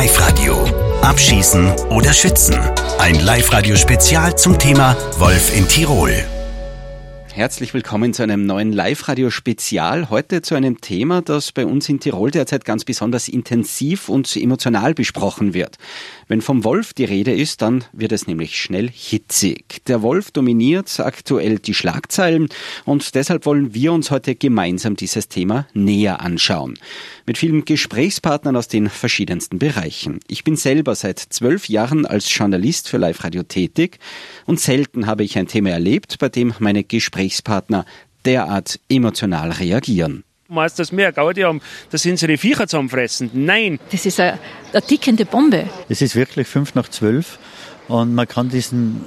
Live-Radio. Abschießen oder schützen. Ein Live-Radio-Spezial zum Thema Wolf in Tirol. Herzlich willkommen zu einem neuen Live-Radio-Spezial. Heute zu einem Thema, das bei uns in Tirol derzeit ganz besonders intensiv und emotional besprochen wird. Wenn vom Wolf die Rede ist, dann wird es nämlich schnell hitzig. Der Wolf dominiert aktuell die Schlagzeilen und deshalb wollen wir uns heute gemeinsam dieses Thema näher anschauen. Mit vielen Gesprächspartnern aus den verschiedensten Bereichen. Ich bin selber seit zwölf Jahren als Journalist für Live-Radio tätig und selten habe ich ein Thema erlebt, bei dem meine Gesprächspartner derart emotional reagieren. Meinst das mehr Gaudi haben, da sind sie die Viecher zusammenfressen. Nein. Das ist eine, eine tickende Bombe. Es ist wirklich fünf nach zwölf und man kann diesen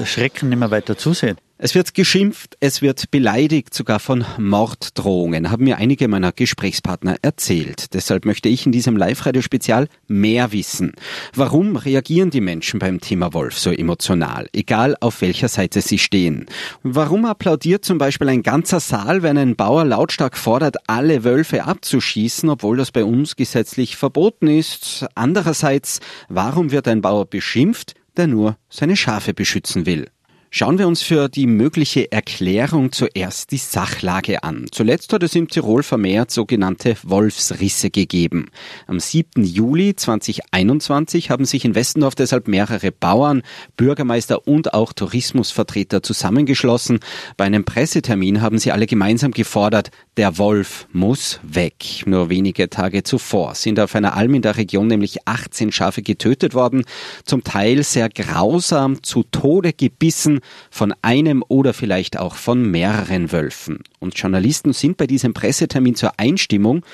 äh, Schrecken nicht mehr weiter zusehen. Es wird geschimpft, es wird beleidigt, sogar von Morddrohungen, haben mir einige meiner Gesprächspartner erzählt. Deshalb möchte ich in diesem Live-Radio-Spezial mehr wissen. Warum reagieren die Menschen beim Thema Wolf so emotional, egal auf welcher Seite sie stehen? Warum applaudiert zum Beispiel ein ganzer Saal, wenn ein Bauer lautstark fordert, alle Wölfe abzuschießen, obwohl das bei uns gesetzlich verboten ist? Andererseits, warum wird ein Bauer beschimpft, der nur seine Schafe beschützen will? Schauen wir uns für die mögliche Erklärung zuerst die Sachlage an. Zuletzt hat es im Tirol vermehrt sogenannte Wolfsrisse gegeben. Am 7. Juli 2021 haben sich in Westendorf deshalb mehrere Bauern, Bürgermeister und auch Tourismusvertreter zusammengeschlossen. Bei einem Pressetermin haben sie alle gemeinsam gefordert, der Wolf muss weg. Nur wenige Tage zuvor sind auf einer Alm in der Region nämlich 18 Schafe getötet worden, zum Teil sehr grausam, zu Tode gebissen von einem oder vielleicht auch von mehreren Wölfen. Und Journalisten sind bei diesem Pressetermin zur Einstimmung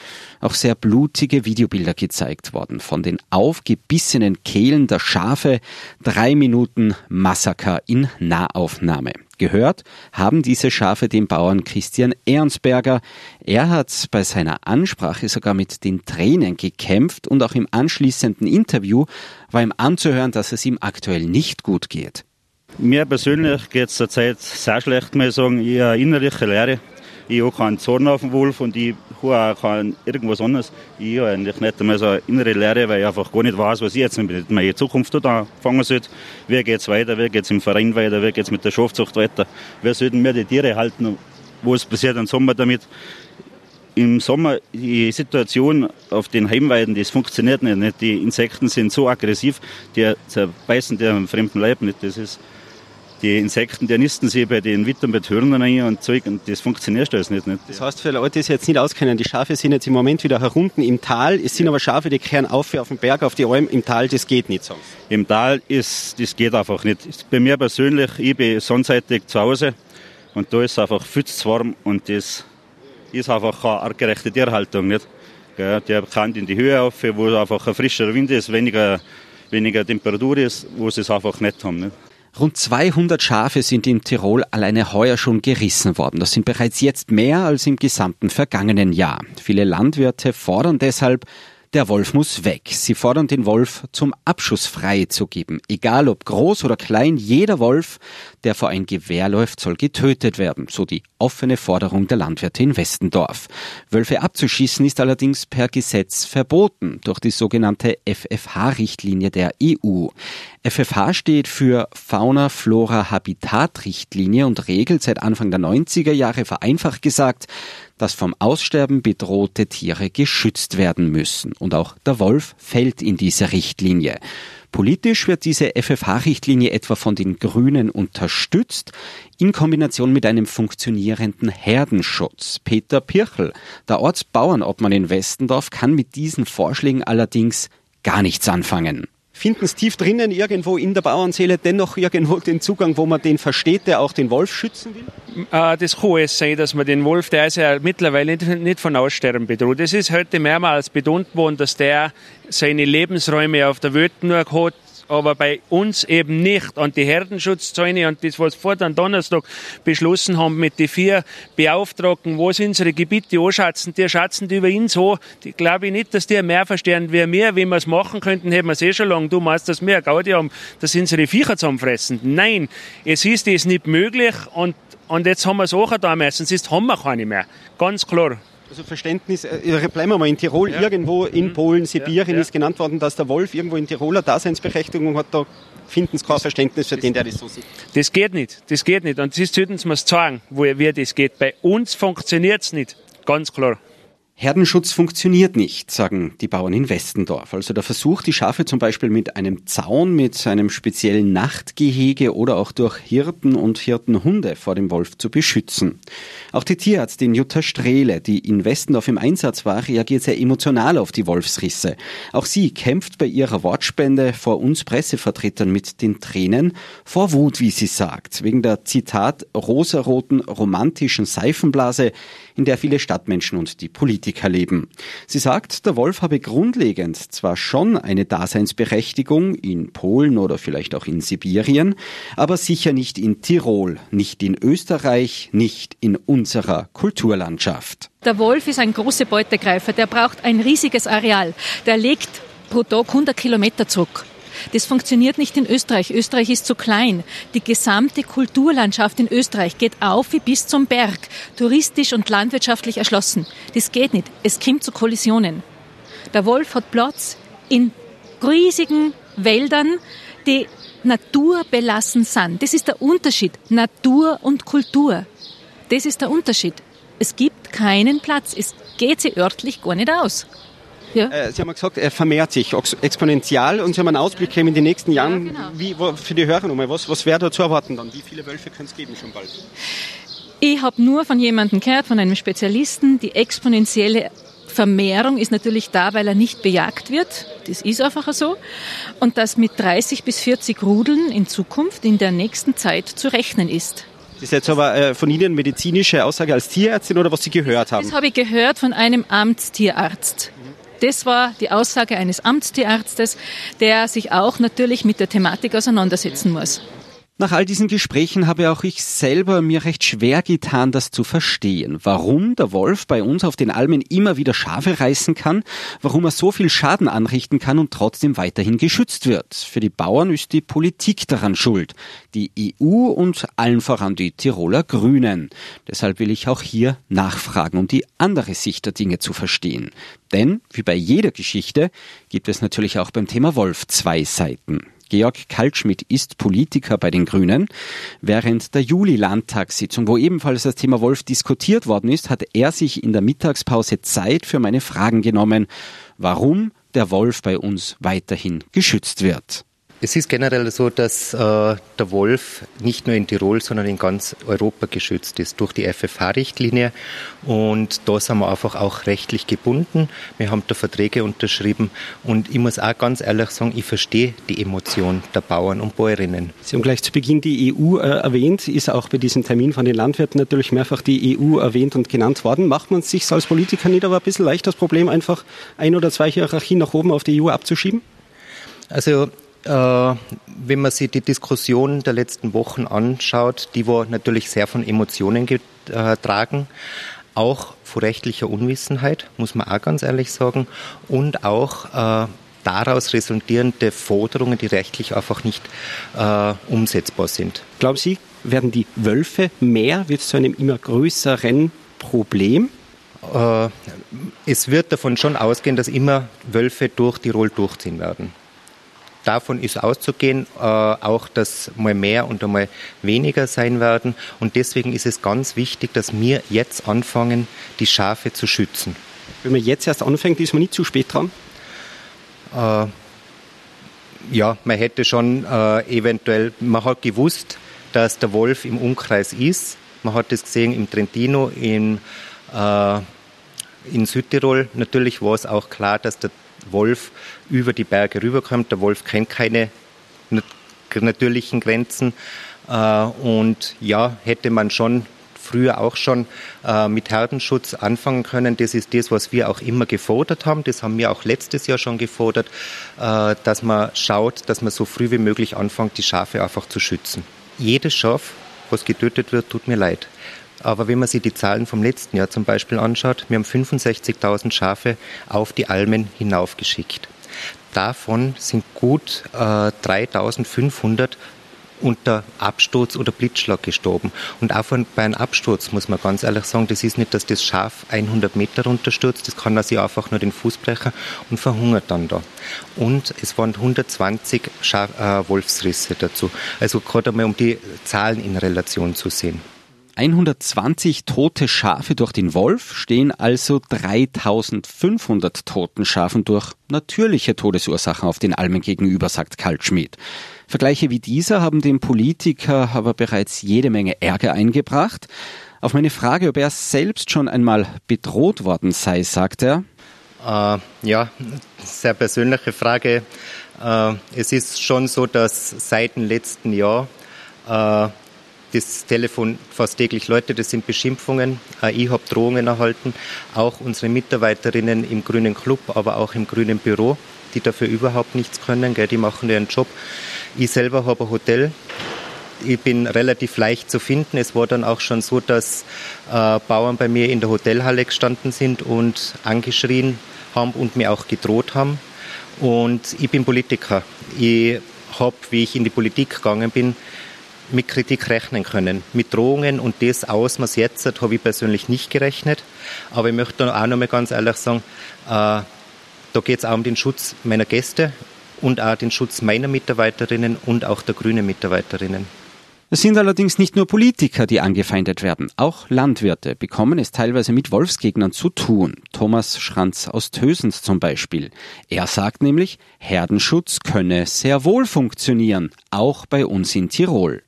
auch sehr blutige Videobilder gezeigt worden von den aufgebissenen Kehlen der Schafe. Drei Minuten Massaker in Nahaufnahme. Gehört haben diese Schafe dem Bauern Christian Ernstberger. Er hat bei seiner Ansprache sogar mit den Tränen gekämpft und auch im anschließenden Interview war ihm anzuhören, dass es ihm aktuell nicht gut geht. Mir persönlich geht es zurzeit sehr schlecht, muss ich sagen. Ich habe innerliche Leere. Ich habe keinen Zorn auf den Wolf und ich habe auch kein irgendwas anderes. Ich habe eigentlich nicht einmal so eine innere Leere, weil ich einfach gar nicht weiß, was ich jetzt mit meiner Zukunft anfangen soll. Wie geht es weiter? Wie geht es im Verein weiter? Wie geht es mit der Schafzucht weiter? Wie sollten wir die Tiere halten? Was passiert im Sommer damit? Im Sommer die Situation auf den Heimweiden, das funktioniert nicht. Die Insekten sind so aggressiv, die zerbeißen die am fremden Leib nicht. Das ist die Insekten, die nisten sich bei den Wittern, bei Hörnern ein und Zeug und das funktioniert alles nicht, nicht. Das heißt, für Leute, die sich jetzt nicht auskennen, die Schafe sind jetzt im Moment wieder herunten im Tal, es sind aber Schafe, die kehren auf auf den Berg, auf die Alm, im Tal, das geht nicht so. Im Tal ist, das geht einfach nicht. Bei mir persönlich, ich bin sonnenseitig zu Hause und da ist es einfach viel zu warm und das ist einfach keine artgerechte Tierhaltung, nicht. Ja, die kann in die Höhe auf, wo einfach ein frischer Wind ist, weniger, weniger Temperatur ist, wo sie es einfach nicht haben. Nicht? Rund 200 Schafe sind in Tirol alleine heuer schon gerissen worden. Das sind bereits jetzt mehr als im gesamten vergangenen Jahr. Viele Landwirte fordern deshalb, der Wolf muss weg. Sie fordern den Wolf zum Abschuss freizugeben. Egal ob groß oder klein, jeder Wolf, der vor ein Gewehr läuft, soll getötet werden. So die offene Forderung der Landwirte in Westendorf. Wölfe abzuschießen ist allerdings per Gesetz verboten durch die sogenannte FFH-Richtlinie der EU. FFH steht für Fauna Flora Habitat Richtlinie und regelt seit Anfang der 90er Jahre vereinfacht gesagt, dass vom Aussterben bedrohte Tiere geschützt werden müssen. Und auch der Wolf fällt in diese Richtlinie. Politisch wird diese FFH-Richtlinie etwa von den Grünen unterstützt, in Kombination mit einem funktionierenden Herdenschutz. Peter Pirchel, der Ortsbauernobmann in Westendorf, kann mit diesen Vorschlägen allerdings gar nichts anfangen finden es tief drinnen irgendwo in der Bauernseele dennoch irgendwo den Zugang, wo man den versteht, der auch den Wolf schützen will? Äh, das kann es sein, dass man den Wolf, der ist ja mittlerweile nicht von Aussterben bedroht. Es ist heute mehrmals betont worden, dass der seine Lebensräume auf der Welt nur hat, aber bei uns eben nicht. Und die Herdenschutzzäune und das, was vor dann Donnerstag beschlossen haben mit den vier Beauftragten, wo sie unsere Gebiete anschatzen, die schatzen die über ihn so, die glaube ich nicht, dass die mehr verstehen wie wir. Wenn wir es machen könnten, hätten wir es eh schon lange. Du meinst, dass wir Gaudi haben, dass unsere Viecher zusammenfressen. Nein, es ist das nicht möglich und, und jetzt haben wir es auch da müssen, sonst haben wir keine mehr. Ganz klar. Also Verständnis, äh, bleiben wir mal in Tirol, ja. irgendwo in mhm. Polen, Sibirien ja, ist genannt worden, dass der Wolf irgendwo in Tiroler Daseinsberechtigung hat, da finden sie kein Verständnis für den, der das so sieht. Das geht nicht, das geht nicht. Und das sollten sie mir sagen, wo, wie das geht. Bei uns funktioniert es nicht, ganz klar. Herdenschutz funktioniert nicht, sagen die Bauern in Westendorf. Also der Versuch, die Schafe zum Beispiel mit einem Zaun, mit einem speziellen Nachtgehege oder auch durch Hirten und Hirtenhunde vor dem Wolf zu beschützen. Auch die Tierärztin Jutta Strehle, die in Westendorf im Einsatz war, reagiert sehr emotional auf die Wolfsrisse. Auch sie kämpft bei ihrer Wortspende vor uns Pressevertretern mit den Tränen, vor Wut, wie sie sagt, wegen der Zitat rosaroten romantischen Seifenblase, in der viele Stadtmenschen und die Politiker leben. Sie sagt, der Wolf habe grundlegend zwar schon eine Daseinsberechtigung in Polen oder vielleicht auch in Sibirien, aber sicher nicht in Tirol, nicht in Österreich, nicht in unserer Kulturlandschaft. Der Wolf ist ein großer Beutegreifer, der braucht ein riesiges Areal. Der legt pro Tag 100 Kilometer zurück. Das funktioniert nicht in Österreich. Österreich ist zu klein. Die gesamte Kulturlandschaft in Österreich geht auf wie bis zum Berg, touristisch und landwirtschaftlich erschlossen. Das geht nicht. Es kommt zu Kollisionen. Der Wolf hat Platz in riesigen Wäldern, die naturbelassen sind. Das ist der Unterschied. Natur und Kultur. Das ist der Unterschied. Es gibt keinen Platz. Es geht sie örtlich gar nicht aus. Ja. Äh, Sie haben gesagt, er vermehrt sich exponentiell und Sie haben einen Ausblick gegeben in den nächsten Jahren. Ja, genau. Wie, wo, für die Hörer nochmal, was, was wäre da zu erwarten dann? Wie viele Wölfe können es geben schon bald? Ich habe nur von jemandem gehört, von einem Spezialisten, die exponentielle Vermehrung ist natürlich da, weil er nicht bejagt wird. Das ist einfach so. Und dass mit 30 bis 40 Rudeln in Zukunft, in der nächsten Zeit zu rechnen ist. Das ist jetzt aber äh, von Ihnen medizinische Aussage als Tierärztin oder was Sie gehört haben? Das habe ich gehört von einem Amtstierarzt. Das war die Aussage eines Amtstierarztes, der sich auch natürlich mit der Thematik auseinandersetzen muss. Nach all diesen Gesprächen habe auch ich selber mir recht schwer getan, das zu verstehen. Warum der Wolf bei uns auf den Almen immer wieder Schafe reißen kann, warum er so viel Schaden anrichten kann und trotzdem weiterhin geschützt wird. Für die Bauern ist die Politik daran schuld. Die EU und allen voran die Tiroler Grünen. Deshalb will ich auch hier nachfragen, um die andere Sicht der Dinge zu verstehen. Denn, wie bei jeder Geschichte, gibt es natürlich auch beim Thema Wolf zwei Seiten. Georg Kaltschmidt ist Politiker bei den Grünen. Während der Juli-Landtagssitzung, wo ebenfalls das Thema Wolf diskutiert worden ist, hat er sich in der Mittagspause Zeit für meine Fragen genommen, warum der Wolf bei uns weiterhin geschützt wird. Es ist generell so, dass äh, der Wolf nicht nur in Tirol, sondern in ganz Europa geschützt ist durch die FFH-Richtlinie. Und da sind wir einfach auch rechtlich gebunden. Wir haben da Verträge unterschrieben. Und ich muss auch ganz ehrlich sagen, ich verstehe die Emotion der Bauern und Bäuerinnen. Sie haben gleich zu Beginn die EU äh, erwähnt, ist auch bei diesem Termin von den Landwirten natürlich mehrfach die EU erwähnt und genannt worden. Macht man es sich als Politiker nicht aber ein bisschen leicht, das Problem einfach ein oder zwei Hierarchien nach oben auf die EU abzuschieben? Also wenn man sich die Diskussion der letzten Wochen anschaut, die war natürlich sehr von Emotionen getragen, auch vor rechtlicher Unwissenheit, muss man auch ganz ehrlich sagen, und auch äh, daraus resultierende Forderungen, die rechtlich einfach nicht äh, umsetzbar sind. Glauben Sie, werden die Wölfe mehr? Wird es zu einem immer größeren Problem? Äh, es wird davon schon ausgehen, dass immer Wölfe durch Tirol durchziehen werden davon ist auszugehen, äh, auch dass mal mehr und einmal weniger sein werden. Und deswegen ist es ganz wichtig, dass wir jetzt anfangen, die Schafe zu schützen. Wenn man jetzt erst anfängt, ist man nicht zu spät dran? Äh, ja, man hätte schon äh, eventuell, man hat gewusst, dass der Wolf im Umkreis ist. Man hat es gesehen im Trentino, in, äh, in Südtirol. Natürlich war es auch klar, dass der Wolf über die Berge rüberkommt. Der Wolf kennt keine natürlichen Grenzen. Äh, und ja, hätte man schon früher auch schon äh, mit Herdenschutz anfangen können. Das ist das, was wir auch immer gefordert haben. Das haben wir auch letztes Jahr schon gefordert, äh, dass man schaut, dass man so früh wie möglich anfängt, die Schafe einfach zu schützen. Jedes Schaf, was getötet wird, tut mir leid. Aber wenn man sich die Zahlen vom letzten Jahr zum Beispiel anschaut, wir haben 65.000 Schafe auf die Almen hinaufgeschickt. Davon sind gut äh, 3.500 unter Absturz oder Blitzschlag gestorben. Und auch bei einem Absturz muss man ganz ehrlich sagen, das ist nicht, dass das Schaf 100 Meter runterstürzt, das kann sich einfach nur den Fuß brechen und verhungert dann da. Und es waren 120 Schaf, äh, Wolfsrisse dazu. Also gerade einmal um die Zahlen in Relation zu sehen. 120 tote Schafe durch den Wolf stehen also 3500 toten Schafen durch natürliche Todesursachen auf den Almen gegenüber, sagt Kaltschmidt. Vergleiche wie dieser haben dem Politiker aber bereits jede Menge Ärger eingebracht. Auf meine Frage, ob er selbst schon einmal bedroht worden sei, sagt er. Äh, ja, sehr persönliche Frage. Äh, es ist schon so, dass seit dem letzten Jahr äh, das Telefon fast täglich Leute, das sind Beschimpfungen. Äh, ich habe Drohungen erhalten, auch unsere Mitarbeiterinnen im Grünen Club, aber auch im Grünen Büro, die dafür überhaupt nichts können, gell, die machen ihren Job. Ich selber habe ein Hotel. Ich bin relativ leicht zu finden. Es war dann auch schon so, dass äh, Bauern bei mir in der Hotelhalle gestanden sind und angeschrien haben und mir auch gedroht haben. Und ich bin Politiker. Ich habe, wie ich in die Politik gegangen bin, mit Kritik rechnen können. Mit Drohungen und das Ausmaß jetzt habe ich persönlich nicht gerechnet. Aber ich möchte auch noch mal ganz ehrlich sagen, äh, da geht es auch um den Schutz meiner Gäste und auch den Schutz meiner Mitarbeiterinnen und auch der grünen Mitarbeiterinnen. Es sind allerdings nicht nur Politiker, die angefeindet werden. Auch Landwirte bekommen es teilweise mit Wolfsgegnern zu tun. Thomas Schranz aus Tösens zum Beispiel. Er sagt nämlich, Herdenschutz könne sehr wohl funktionieren, auch bei uns in Tirol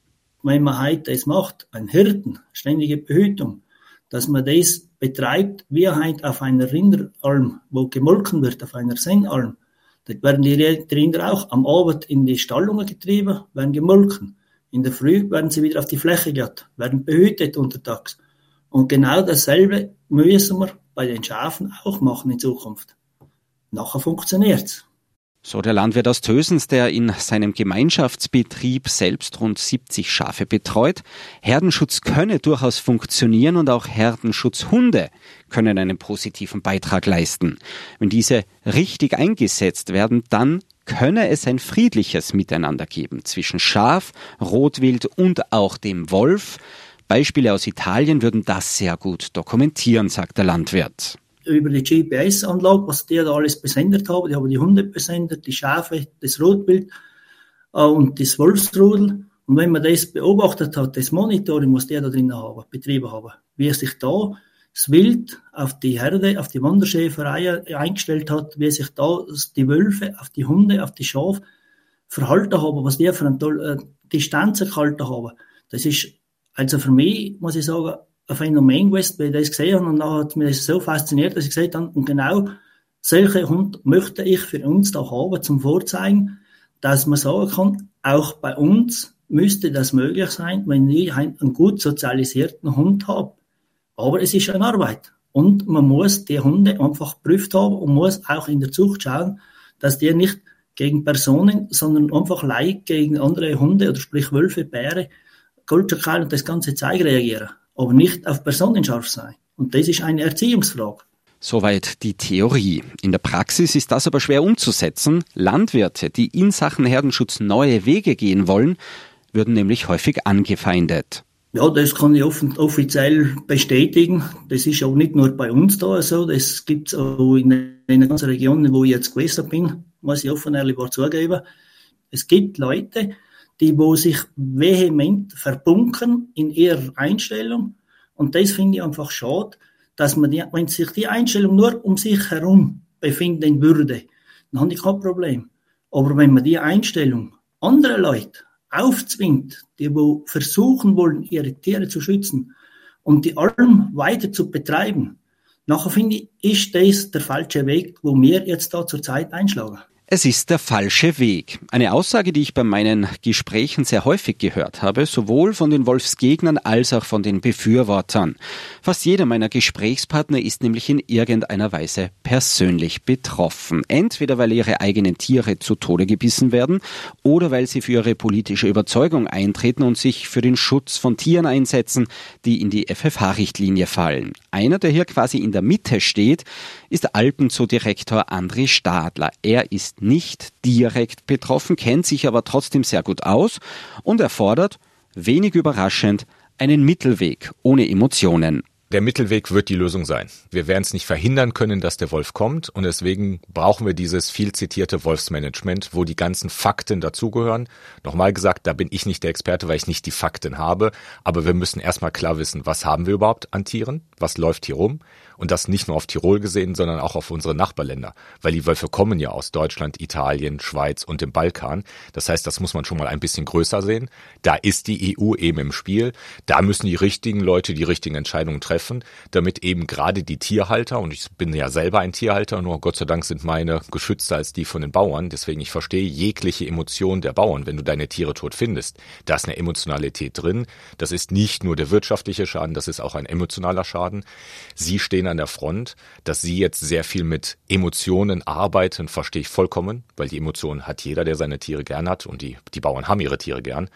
wenn man heute das macht, ein Hirten, ständige Behütung, dass man das betreibt, wie halt auf einer Rinderalm, wo gemolken wird, auf einer Sengalm. Dort werden die Rinder auch am Abend in die Stallungen getrieben, werden gemolken. In der Früh werden sie wieder auf die Fläche gehabt, werden behütet untertags. Und genau dasselbe müssen wir bei den Schafen auch machen in Zukunft. Nachher funktioniert's. So der Landwirt aus Tösens, der in seinem Gemeinschaftsbetrieb selbst rund 70 Schafe betreut. Herdenschutz könne durchaus funktionieren und auch Herdenschutzhunde können einen positiven Beitrag leisten. Wenn diese richtig eingesetzt werden, dann könne es ein friedliches Miteinander geben zwischen Schaf, Rotwild und auch dem Wolf. Beispiele aus Italien würden das sehr gut dokumentieren, sagt der Landwirt über die GPS-Anlage, was die da alles besendet haben. Die haben die Hunde besendet, die Schafe, das Rotbild äh, und das Wolfsrudel. Und wenn man das beobachtet hat, das Monitoring, was die da drin haben, betrieben haben, wie sich da das Wild auf die Herde, auf die Wanderschäferei eingestellt hat, wie sich da die Wölfe auf die Hunde, auf die Schafe verhalten haben, was die für eine äh, Distanz gehalten haben. Das ist, also für mich, muss ich sagen, ein Phänomen gewesen, weil ich das gesehen habe und dann hat mich das so fasziniert, dass ich gesagt habe, und genau solche Hunde möchte ich für uns da haben, zum Vorzeigen, dass man sagen kann, auch bei uns müsste das möglich sein, wenn ich einen gut sozialisierten Hund habe. Aber es ist eine Arbeit. Und man muss die Hunde einfach geprüft haben und muss auch in der Zucht schauen, dass die nicht gegen Personen, sondern einfach leicht gegen andere Hunde oder sprich Wölfe, Bäre, Goldschakal und das ganze Zeug reagieren aber nicht auf Personen scharf sein. Und das ist eine Erziehungsfrage. Soweit die Theorie. In der Praxis ist das aber schwer umzusetzen. Landwirte, die in Sachen Herdenschutz neue Wege gehen wollen, würden nämlich häufig angefeindet. Ja, das kann ich offiziell bestätigen. Das ist auch nicht nur bei uns da so, das gibt es auch in den ganzen Regionen, wo ich jetzt gewesen bin, muss ich offen ehrlich zugeben. Es gibt Leute, die wo sich vehement verbunken in ihrer Einstellung. Und das finde ich einfach schade, dass man die, wenn sich die Einstellung nur um sich herum befinden würde, dann habe ich kein Problem. Aber wenn man die Einstellung andere Leute aufzwingt, die wo versuchen wollen, ihre Tiere zu schützen und die Alm weiter zu betreiben, nachher finde ich, ist das der falsche Weg, wo wir jetzt da zurzeit einschlagen. Es ist der falsche Weg. Eine Aussage, die ich bei meinen Gesprächen sehr häufig gehört habe, sowohl von den Wolfsgegnern als auch von den Befürwortern. Fast jeder meiner Gesprächspartner ist nämlich in irgendeiner Weise persönlich betroffen. Entweder weil ihre eigenen Tiere zu Tode gebissen werden oder weil sie für ihre politische Überzeugung eintreten und sich für den Schutz von Tieren einsetzen, die in die FFH-Richtlinie fallen. Einer, der hier quasi in der Mitte steht, ist Alpenzoo-Direktor André Stadler. Er ist nicht direkt betroffen, kennt sich aber trotzdem sehr gut aus und erfordert, wenig überraschend, einen Mittelweg ohne Emotionen der Mittelweg wird die Lösung sein. Wir werden es nicht verhindern können, dass der Wolf kommt und deswegen brauchen wir dieses viel zitierte Wolfsmanagement, wo die ganzen Fakten dazugehören. Nochmal gesagt, da bin ich nicht der Experte, weil ich nicht die Fakten habe, aber wir müssen erstmal klar wissen, was haben wir überhaupt an Tieren, was läuft hier rum und das nicht nur auf Tirol gesehen, sondern auch auf unsere Nachbarländer, weil die Wölfe kommen ja aus Deutschland, Italien, Schweiz und dem Balkan. Das heißt, das muss man schon mal ein bisschen größer sehen. Da ist die EU eben im Spiel. Da müssen die richtigen Leute die richtigen Entscheidungen treffen, damit eben gerade die Tierhalter, und ich bin ja selber ein Tierhalter, nur Gott sei Dank sind meine geschützter als die von den Bauern. Deswegen ich verstehe jegliche Emotion der Bauern, wenn du deine Tiere tot findest. Da ist eine Emotionalität drin. Das ist nicht nur der wirtschaftliche Schaden, das ist auch ein emotionaler Schaden. Sie stehen stehen an der Front, dass sie jetzt sehr viel mit Emotionen arbeiten, verstehe ich vollkommen, weil die Emotionen hat jeder, der seine Tiere gern hat und die, die Bauern haben ihre Tiere gern.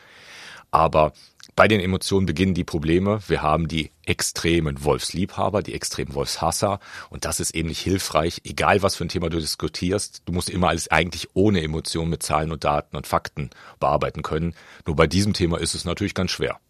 Aber bei den Emotionen beginnen die Probleme. Wir haben die extremen Wolfsliebhaber, die extremen Wolfshasser. Und das ist eben nicht hilfreich, egal was für ein Thema du diskutierst. Du musst immer alles eigentlich ohne Emotionen mit Zahlen und Daten und Fakten bearbeiten können. Nur bei diesem Thema ist es natürlich ganz schwer.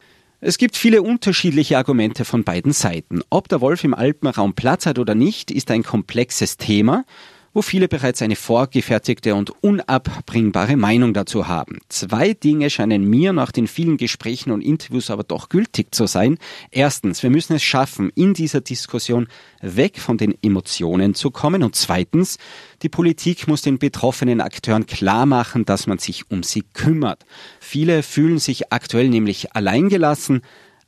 Es gibt viele unterschiedliche Argumente von beiden Seiten. Ob der Wolf im Alpenraum Platz hat oder nicht, ist ein komplexes Thema wo viele bereits eine vorgefertigte und unabbringbare Meinung dazu haben. Zwei Dinge scheinen mir nach den vielen Gesprächen und Interviews aber doch gültig zu sein. Erstens, wir müssen es schaffen, in dieser Diskussion weg von den Emotionen zu kommen. Und zweitens, die Politik muss den betroffenen Akteuren klar machen, dass man sich um sie kümmert. Viele fühlen sich aktuell nämlich alleingelassen,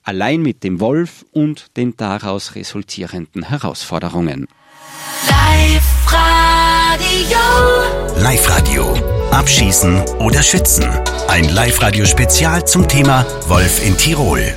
allein mit dem Wolf und den daraus resultierenden Herausforderungen. Live Radio. Live Radio. Abschießen oder schützen. Ein Live Radio Spezial zum Thema Wolf in Tirol.